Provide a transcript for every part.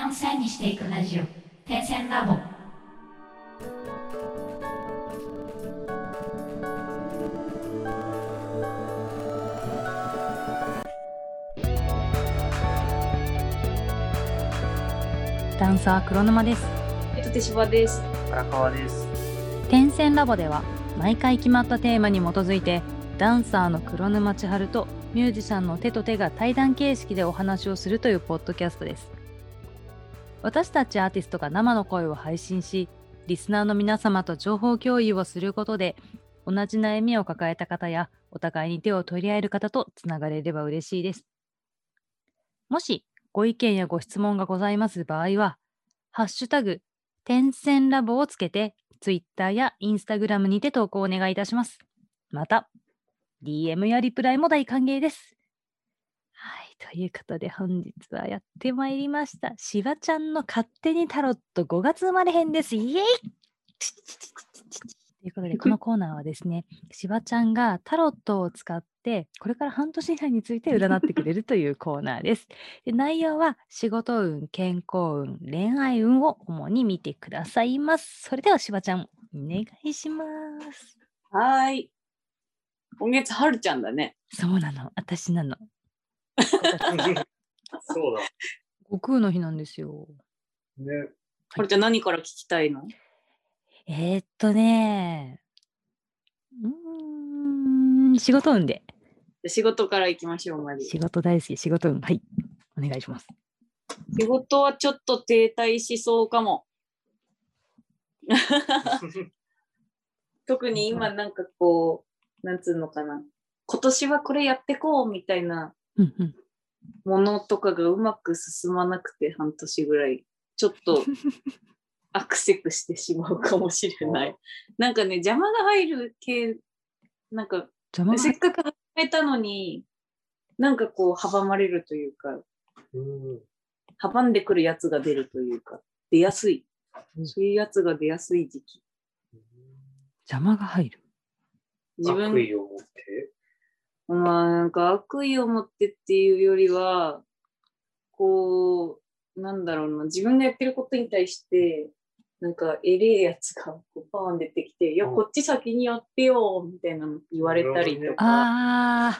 線を線にしていくラジオ点線ラボダンサー黒沼ですえっと手芝です。荒川です。点線ラボでは毎回決まったテーマに基づいてダンサーの黒沼千春とミュージシャンの手と手が対談形式でお話をするというポッドキャストです私たちアーティストが生の声を配信しリスナーの皆様と情報共有をすることで同じ悩みを抱えた方やお互いに手を取り合える方とつながれれば嬉しいですもしご意見やご質問がございます場合はハッシュタグ点線ラボをつけて、ツイッターやインスタグラムにて投稿をお願いいたします。また、DM やリプライも大歓迎です。はい、ということで本日はやってまいりました。しばちゃんの勝手にタロット5月生まれ編です。イエイということで、このコーナーはですね、しばちゃんがタロットを使って、これから半年以内について占ってくれるというコーナーです。で内容は仕事運、健康運、恋愛運を主に見てくださいます。それではしばちゃん、お願いします。はーい。今月はるちゃんだね。そうなの、私なの。そうだ。悟空の日なんですよ。ね。はるちゃん何から聞きたいの？えー、っとねうーん、仕事運で。仕事から行きましょう、まず。仕事大好き、仕事運。はい。お願いします。仕事はちょっと停滞しそうかも。特に今なんかこう、なんつうのかな。今年はこれやってこうみたいなうんうん。ものとかがうまく進まなくて半年ぐらい、ちょっと アクセクしてしまうかもしれない。なんかね、邪魔が入る系、なんか邪魔がせっかく始めたのに、なんかこう阻まれるというか、うん。阻んでくるやつが出るというか、出やすい。そういうやつが出やすい時期。邪魔が入る。自分悪意を持って？まあなんか悪意を持ってっていうよりは、こう、なんだろうな、自分がやってることに対して、なんかえれえやつがこうパーン出てきて、いや、うんこっち先にやってよ、みたいなの言われたりとか。あ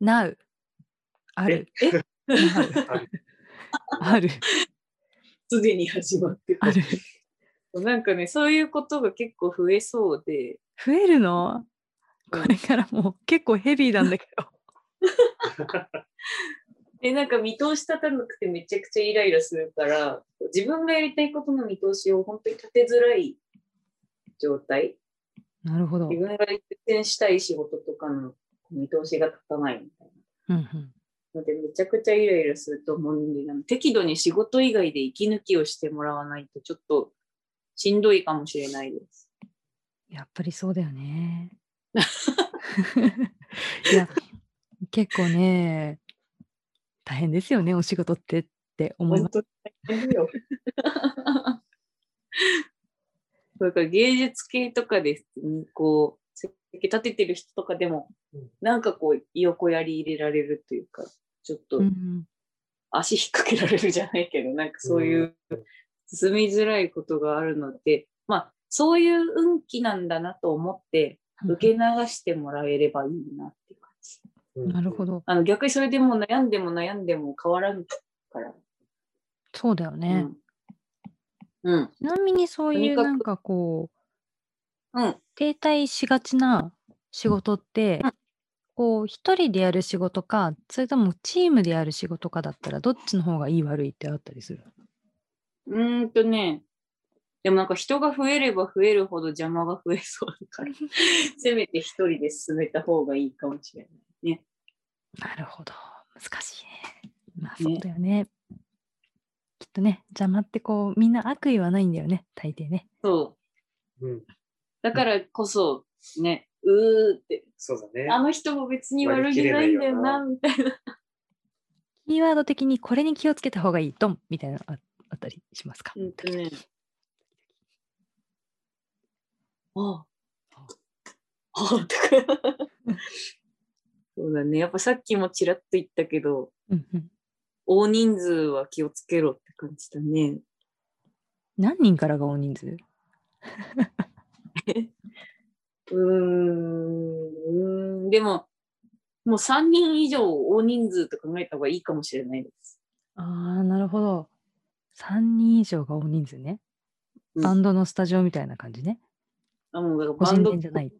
ー、なう。ある。え？なる あるある。すでに始まってるある。なんかね、そういうことが結構増えそうで、増えるの？こうんれからもう結構ヘビーなんだけど。で、なんか見通し立たなくてめちゃくちゃイライラするから、自分がやりたいことの見通しを本当に立てづらい状態。なるほど。自分が優先したい仕事とかの見通しが立たないみたいうんうん。なので、めちゃくちゃイライラすると思うんで、適度に仕事以外で息抜きをしてもらわないとちょっとしんどいかもしれないです。やっぱりそうだよね。いや、結構ね、大変ですよね、お仕事ってって思います。本当に大変だよ。だから芸術系とかで、こう、設計立ててる人とかでもうん、なんかこう、横やり入れられるというか、ちょっとうん足引っ掛けられるじゃないけど、なんかそういう進みづらいことがあるので、まあ、そういう運気なんだなと思って、うん受け流してもらえればいいなっていう感じ。うんなるほ。ど。あの逆にそれでもう悩んでも悩んでも変わらんから。そうだよね。うん。うん。ちなみにそういうなんかこう、うん。停滞しがちな仕事って、うんこう、一人でやる仕事か、それともチームでやる仕事かだったら、どっちの方がいい悪いってあったりするうーんとね、でもなんか人が増えれば増えるほど邪魔が増えそうだから、せめて一人で進めた方がいいかもしれないね。なるほど。難しいね。まあねそうだよね。きっとね、邪魔ってこう、みんな悪意はないんだよね、大抵ね。そう。うん。だからこそ、ね、うーって、そうだね。あの人も別に悪気ないんだよな、みたいな。キーワード的にこれに気をつけた方がいい、ドンみたいなのああったりしますか、うんとね。ああ。ああ、とか。そうだね。やっぱさっきもちらっと言ったけど、うんうん。大人数は気をつけろって感じだね。何人からが大人数？うーん、うーんでも、もう3人以上大人数と考えた方がいいかもしれないです。ああ、なるほど。3人以上が大人数ね。うんバンドのスタジオみたいな感じね。あもうだから個人バンド店じゃない。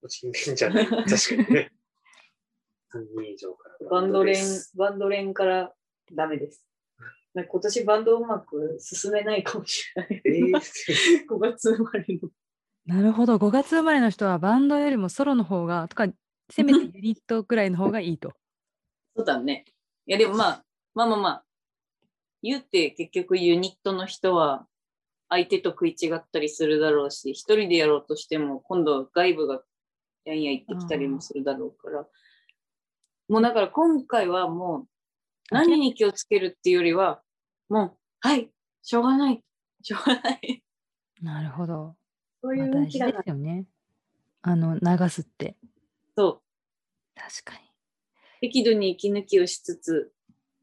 個人店じゃない。確かにね。3人以上から。バンド連バンド連からダメです。今年バンドうまく進めないかもしれない。えー、5月生まれの。なるほど。5月生まれの人はバンドよりもソロの方が、とか、せめてユニットくらいの方がいいと。そうだね。いやでもまあ、まあまあまあ、言うて結局ユニットの人は相手と食い違ったりするだろうし、一人でやろうとしても今度は外部がやんや言ってきたりもするだろうから。もうだから今回はもう何に気をつけるっていうよりは、もう、はい、しょうがない、しょうがない。なるほど。そういうまあ、大事で。すよね。あの、流すって。そう。確かに。適度に息抜きをしつつ、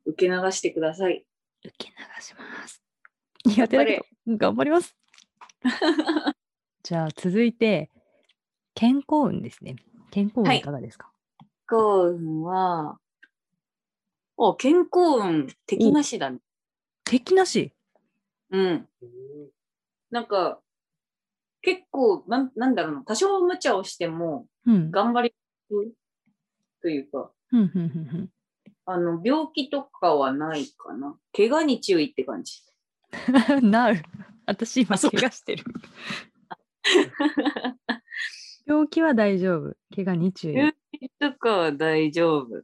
受け流してください。受け流します。苦手だけど、頑張ります。じゃあ、続いて、健康運ですね。健康運はいいかがですか、健康運は、お、健康運、敵なしだね。敵なし？うん。うんなんか、結構、なんなんだろうな、多少無茶をしても、うん。頑張りるというか、あの、病気とかはないかな。怪我に注意って感じ。なる。私今怪我してる。病気は大丈夫。怪我に注意。病気とかは大丈夫。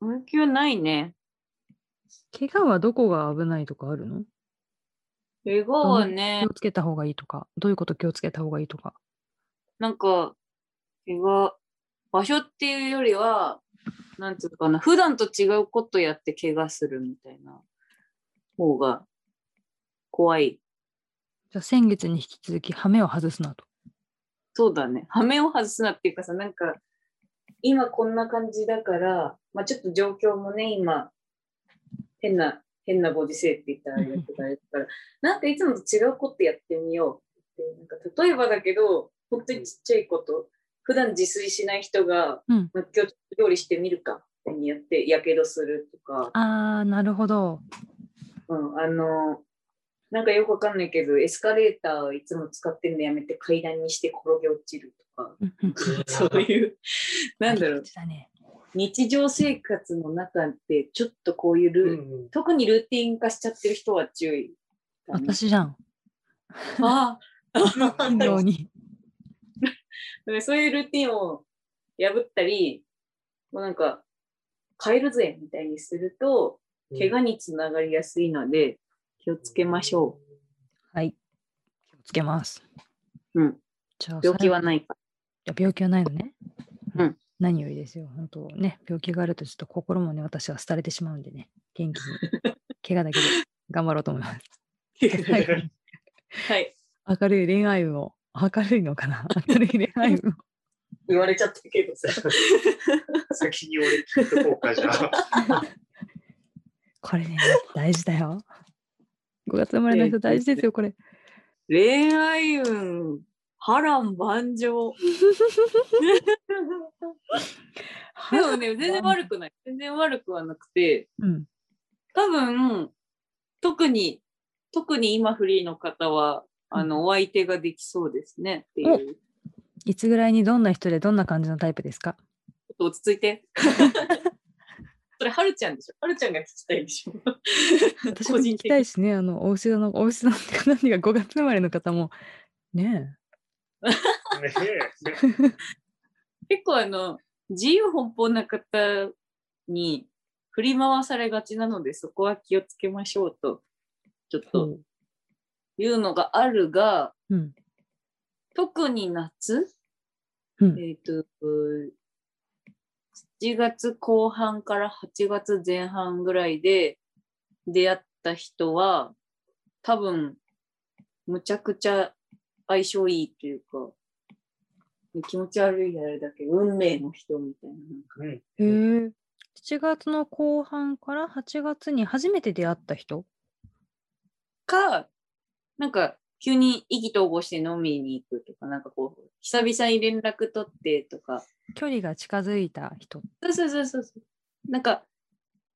病気はないね。怪我はどこが危ないとかあるの？怪我はね気を、つけた方がいいとか、どういうこと気をつけた方がいいとか。なんか、怪我、場所っていうよりは、なんつうかな、普段と違うことやって怪我するみたいな方が怖い。じゃあ先月に引き続き、羽目を外すなと。そうだね。羽目を外すなっていうかさ、なんか、今こんな感じだから、まあちょっと状況もね、今、変な、変なご時世って言ったらあれだなんかいつもと違うことやってみようって。なんか例えばだけど、本当にちっちゃいこと、普段自炊しない人が、うん。まあ今日料理してみるかってにやって、やけどするとか、あー、なるほど。うん、あの、なんかよくわかんないけど、エスカレーターいつも使ってるのやめて階段にして転げ落ちるとか、そういう、なんだろう。日常生活の中でちょっとこういうルー、うんうん。特にルーティン化しちゃってる人は注意。私じゃん。ああ。頻度に。そういうルーティンを破ったり、もうなんか、変えるぜみたいにすると、怪我につながりやすいので、気をつけましょはい。気をつけます。う。うん。じゃあ、病気はないか。いや病気はないのね。うん。何よりですよ。本当ね、病気があるとちょっと心もね、私は廃れてしまうんでね、元気に、怪我だけで頑張ろうと思います。はい。明るい恋愛運を、明るいのかな明るい恋愛運を。言われちゃったけどさ。先に俺聞いとこうか、じゃあ。これね、大事だよ。5月生まれの人大事ですよ、これ。恋愛運、波乱万丈。でもね、全然悪くない。全然悪くはなくて、うん。多分、特に、特に今フリーの方は、あの、お相手ができそうですねっていう。いつぐらいにどんな人でどんな感じのタイプですか？ちょっと落ち着いて。それ、はるちゃんでしょ？はるちゃんが聞きたいでしょ？私も聞きたいしね、あの、お牛座の、お牛座の 何が5月生まれの方も、ねね 結構あの、自由奔放な方に振り回されがちなので、そこは気をつけましょうと、ちょっえ。というのがあるが、うん。特に夏、うん。えっ、と、7月後半から8月前半ぐらいで出会った人は、多分、むちゃくちゃ相性いいというか、気持ち悪いあれだけど、運命の人みたいな。なんかうんへえ。7月の後半から8月に初めて出会った人？か、なんか、急に意気投合して飲みに行くとか、なんかこう、久々に連絡取ってとか、距離が近づいた人。そうそうそうそう。なんか、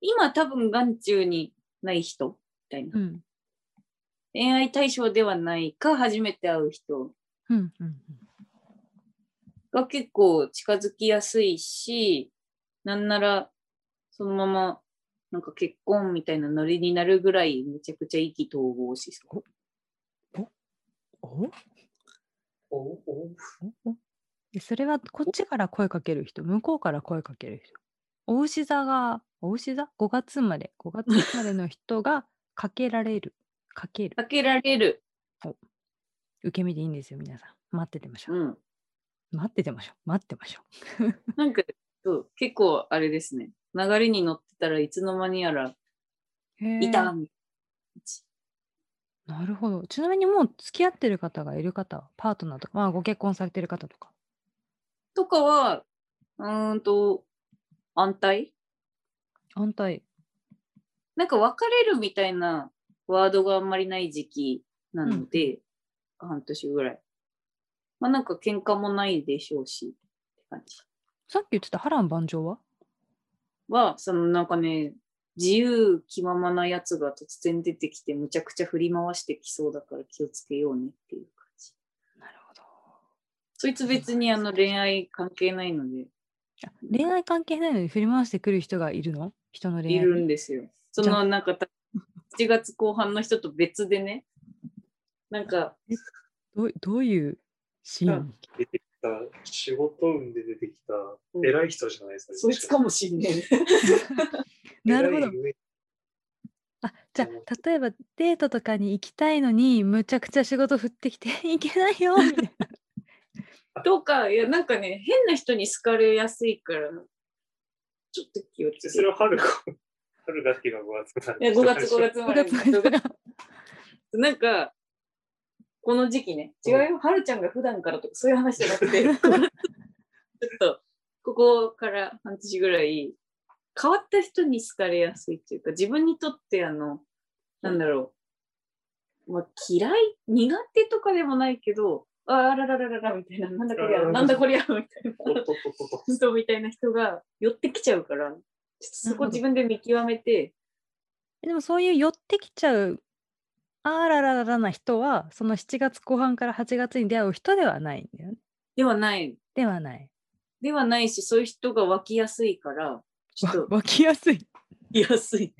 今多分眼中にない人みたいな。うん。恋愛対象ではないか、初めて会う人うんうんうん。が結構近づきやすいし、なんなら、そのまま、なんか結婚みたいなノリになるぐらい、めちゃくちゃ意気投合しそう。おおおおおでそれはこっちから声かける人、向こうから声かける人。お牛座が、お牛座 ?5 月生まれ。5月生まれの人がかけられる。かける。かけられる。受け身でいいんですよ、皆さん。待っててましょう。うん。待っててましょう。待ってましょ なんか、そう結構あれですね。流れに乗ってたらいつの間にやらいたみたいなるほど。ちなみにもう付き合ってる方がいる方、パートナーとか、まあご結婚されてる方とか。とかは、うーんと、安泰？安泰。なんか別れるみたいなワードがあんまりない時期なので、半年ぐらい。まあなんか喧嘩もないでしょうし、って感じ。さっき言ってた波乱万丈は？は、そのなんかね、自由気ままなやつが突然出てきて、むちゃくちゃ振り回してきそうだから気をつけようねっていう。そいつ別にあの恋愛関係ないので、あ恋愛関係ないのに振り回してくる人がいるの？人の恋愛いるんですよ。そのなんかた、7月後半の人と別でね、なんか、どうどういうシーン？出てきた、仕事運で出てきたうん。偉い人じゃないですか。そいつかもしんねえ。なるほど。あじゃあ例えばデートとかに行きたいのにむちゃくちゃ仕事振ってきて 行けないよみたいな。とか、いや、なんかね、変な人に好かれやすいから、ちょっと気をつけて。それは春子。春がっていうのは5月なんいや、5月、5月5まで。月の人がなんか、この時期ね、違うよ、はるちゃんが普段からとかそういう話じゃなくて、ちょっと、ここから半年ぐらい、変わった人に好かれやすいっていうか、自分にとってあの、なんだろう、まあ、嫌い、苦手とかでもないけど、ああらららららみたいな、なんだこりゃ、うんなんだこりゃ、みたいな。人みたいな人が寄ってきちゃうから、ちょっとそこ自分で見極めて、でもそういう寄ってきちゃうあららららな人はその7月後半から8月に出会う人ではないんだよね。ではない。ではない。ではないし、そういう人が湧きやすいから、ちょっわと湧きやすい。湧きやすい。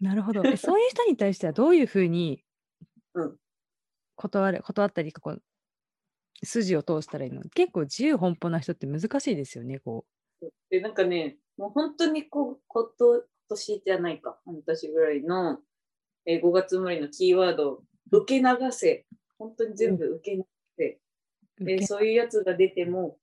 なるほど。えそういう人に対してはどういうふうにうん断れ断ったりこう筋を通したらいいの結構自由奔放な人って難しいですよね。こで、なんかね、もう本当にこう、こと、今年じゃないか、半年ぐらいの、えー5月生まれのキーワード、受け流せ。本当に全部受け流せ。う、で、受けそういうやつが出ても、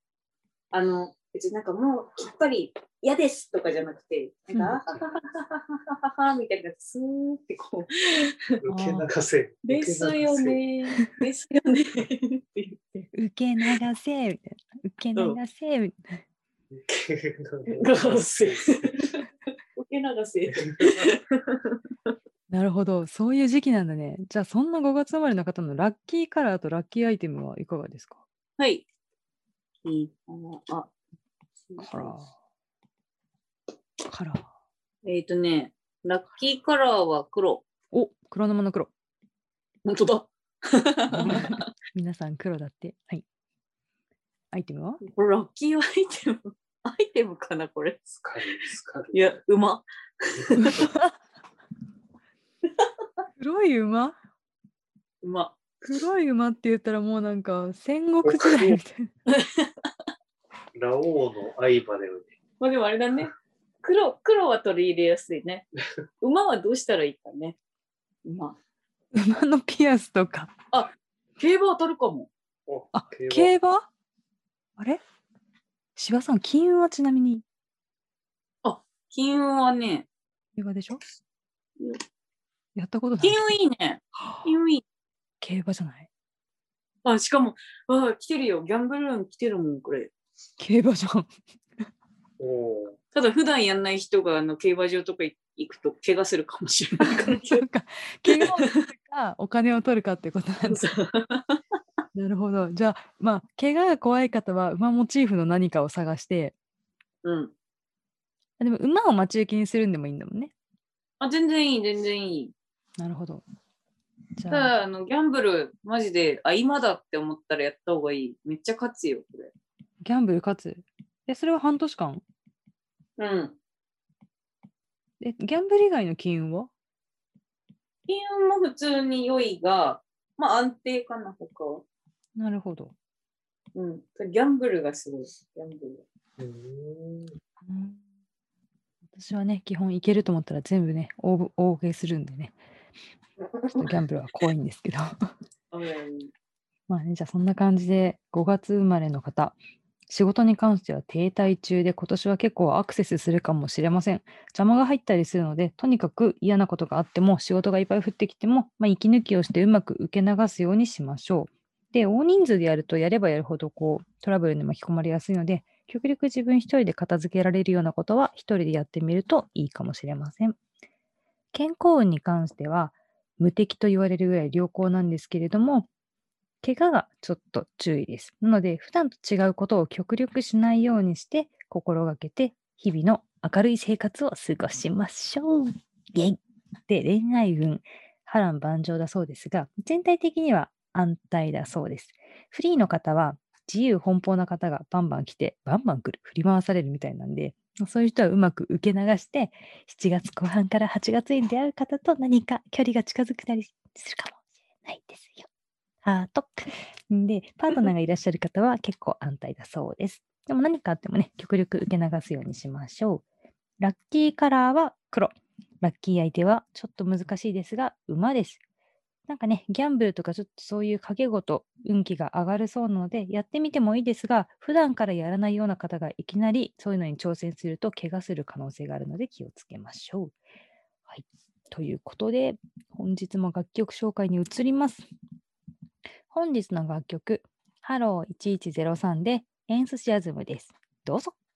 あの、別になんかもう、きっぱり嫌ですとかじゃなくて、なんか、あはははははははみたいな、スーってこう、受け流せ。ですよね、ですよねって言って。受け流せみたいな。受け流せみたいな。受け流流せ。せ。受け流せ。なるほど。そういう時期なんだね。じゃあそんな5月生まれの方のラッキーカラーとラッキーアイテムはいかがですかはい。いいかな。あ、カラー。カラー。えっ、とね、ラッキーカラーは黒。お黒沼の黒。本当だ。皆さん黒だって。はい。アイテムは？これラッキーアイテム。アイテムかな、これ。スカル、スカル。いや、馬。黒い馬？馬。黒い馬って言ったらもうなんか戦国時代みたいな。ラオウの相場だよね。まあでもあれだね。黒、黒は取り入れやすいね。馬はどうしたらいいかね。馬。馬のピアスとか。競馬は取るかも。おあ、競馬競馬？あれ？芝さん、金運はちなみに？金運はね、競馬でしょ？うんやったことない金。運いいね。金運いい。競馬じゃない？あ、しかも、あ、来てるよ。ギャンブル運来てるもん、これ。競馬じゃん。おーただ普段やんない人があの競馬場とか行くと怪我するかもしれないから そっか。怪我をするか、お金を取るかってことなんだ。なるほど。じゃあ、まあ、怪我が怖い方は馬モチーフの何かを探して、うん。あでも馬を待ち受けにするんでもいいんだもんね。あ、全然いい、全然いい。なるほど。じたゃあ、だ、あの、ギャンブル、マジで、あ、今だって思ったらやった方がいい。めっちゃ勝つよ、これ。ギャンブル勝つ。え、それは半年間？うん。え、ギャンブル以外の金運は？金運も普通に良いが、まあ安定かな、他は。なるほど。うん。ギャンブルがすごい。ギャンブル。うーんうん私はね、基本いけると思ったら全部ね、大ぶ大受けするんでね、ちょっとギャンブルは怖いんですけど。うん まあね、じゃあそんな感じで5月生まれの方、仕事に関しては停滞中で今年は結構アクセスするかもしれません。邪魔が入ったりするので、とにかく嫌なことがあっても仕事がいっぱい降ってきても、まあ、息抜きをしてうまく受け流すようにしましょう。で、大人数でやるとやればやるほどこうトラブルに巻き込まれやすいので、極力自分一人で片付けられるようなことは一人でやってみるといいかもしれません。健康運に関しては無敵と言われるぐらい良好なんですけれども、怪我がちょっと注意です。なので、普段と違うことを極力しないようにして、心がけて、日々の明るい生活を過ごしましょう。イェイで、恋愛運、波乱万丈だそうですが、全体的には安泰だそうです。フリーの方は、自由奔放な方がバンバン来て、バンバン来る、振り回されるみたいなんで、そういう人はうまく受け流して、7月後半から8月に出会う方と何か距離が近づくたりするかもしれないですよ。ハート。で、パートナーがいらっしゃる方は結構安泰だそうです。でも何かあってもね、極力受け流すようにしましょう。ラッキーカラーは黒。ラッキー相手はちょっと難しいですが、馬です。なんかね、ギャンブルとかちょっとそういう賭け事、運気が上がるそうなので、やってみてもいいですが、普段からやらないような方がいきなりそういうのに挑戦すると、怪我する可能性があるので気をつけましょう。はい。ということで、本日も楽曲紹介に移ります。本日の楽曲、ハロー1103で Enthusiasm です。どうぞ。「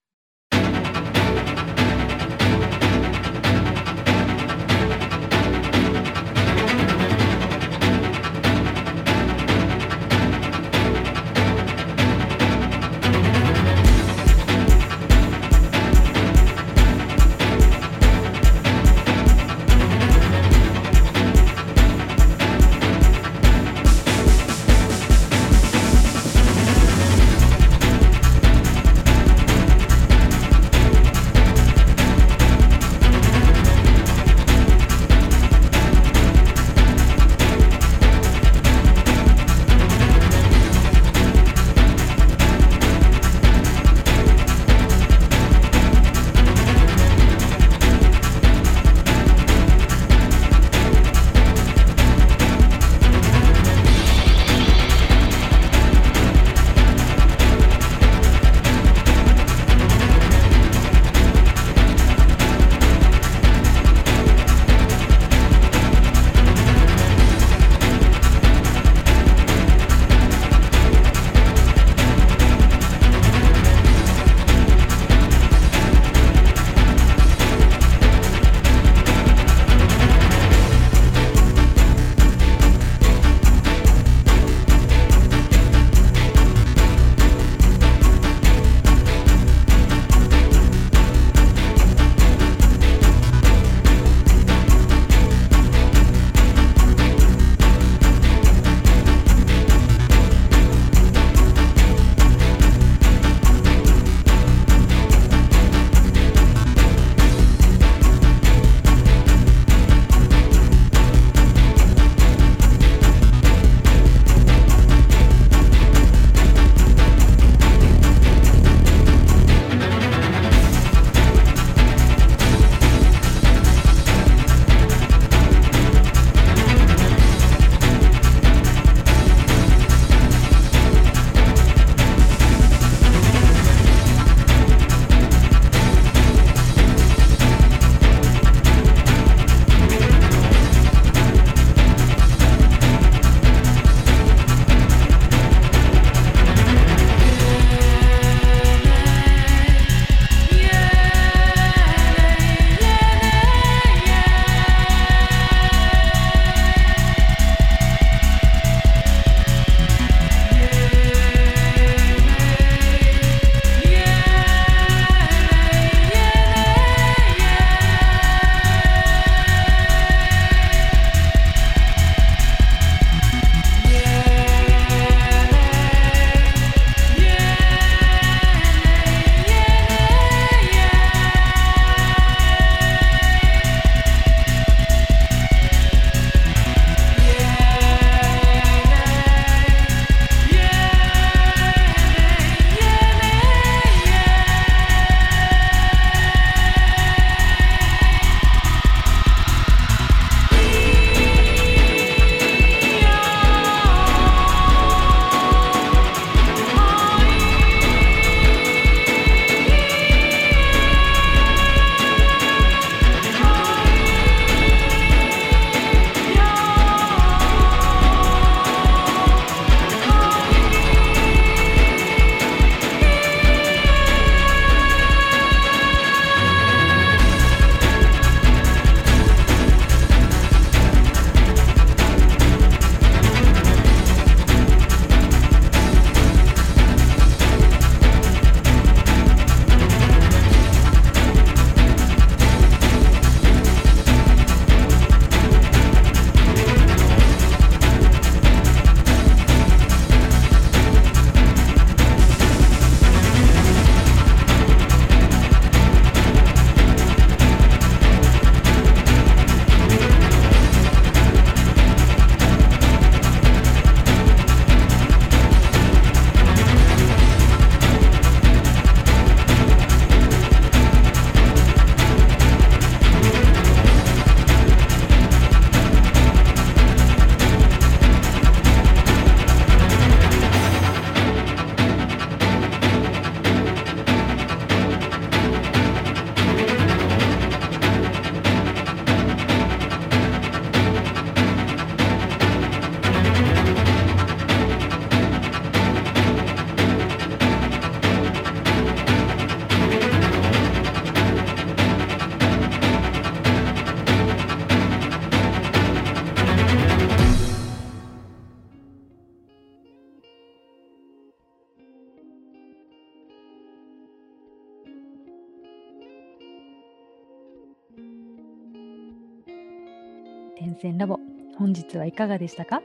点線ラボ本日はいかがでしたか？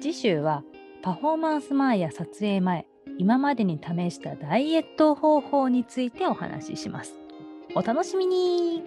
次週はパフォーマンス前や撮影前今までに試したダイエット方法についてお話しします。お楽しみに。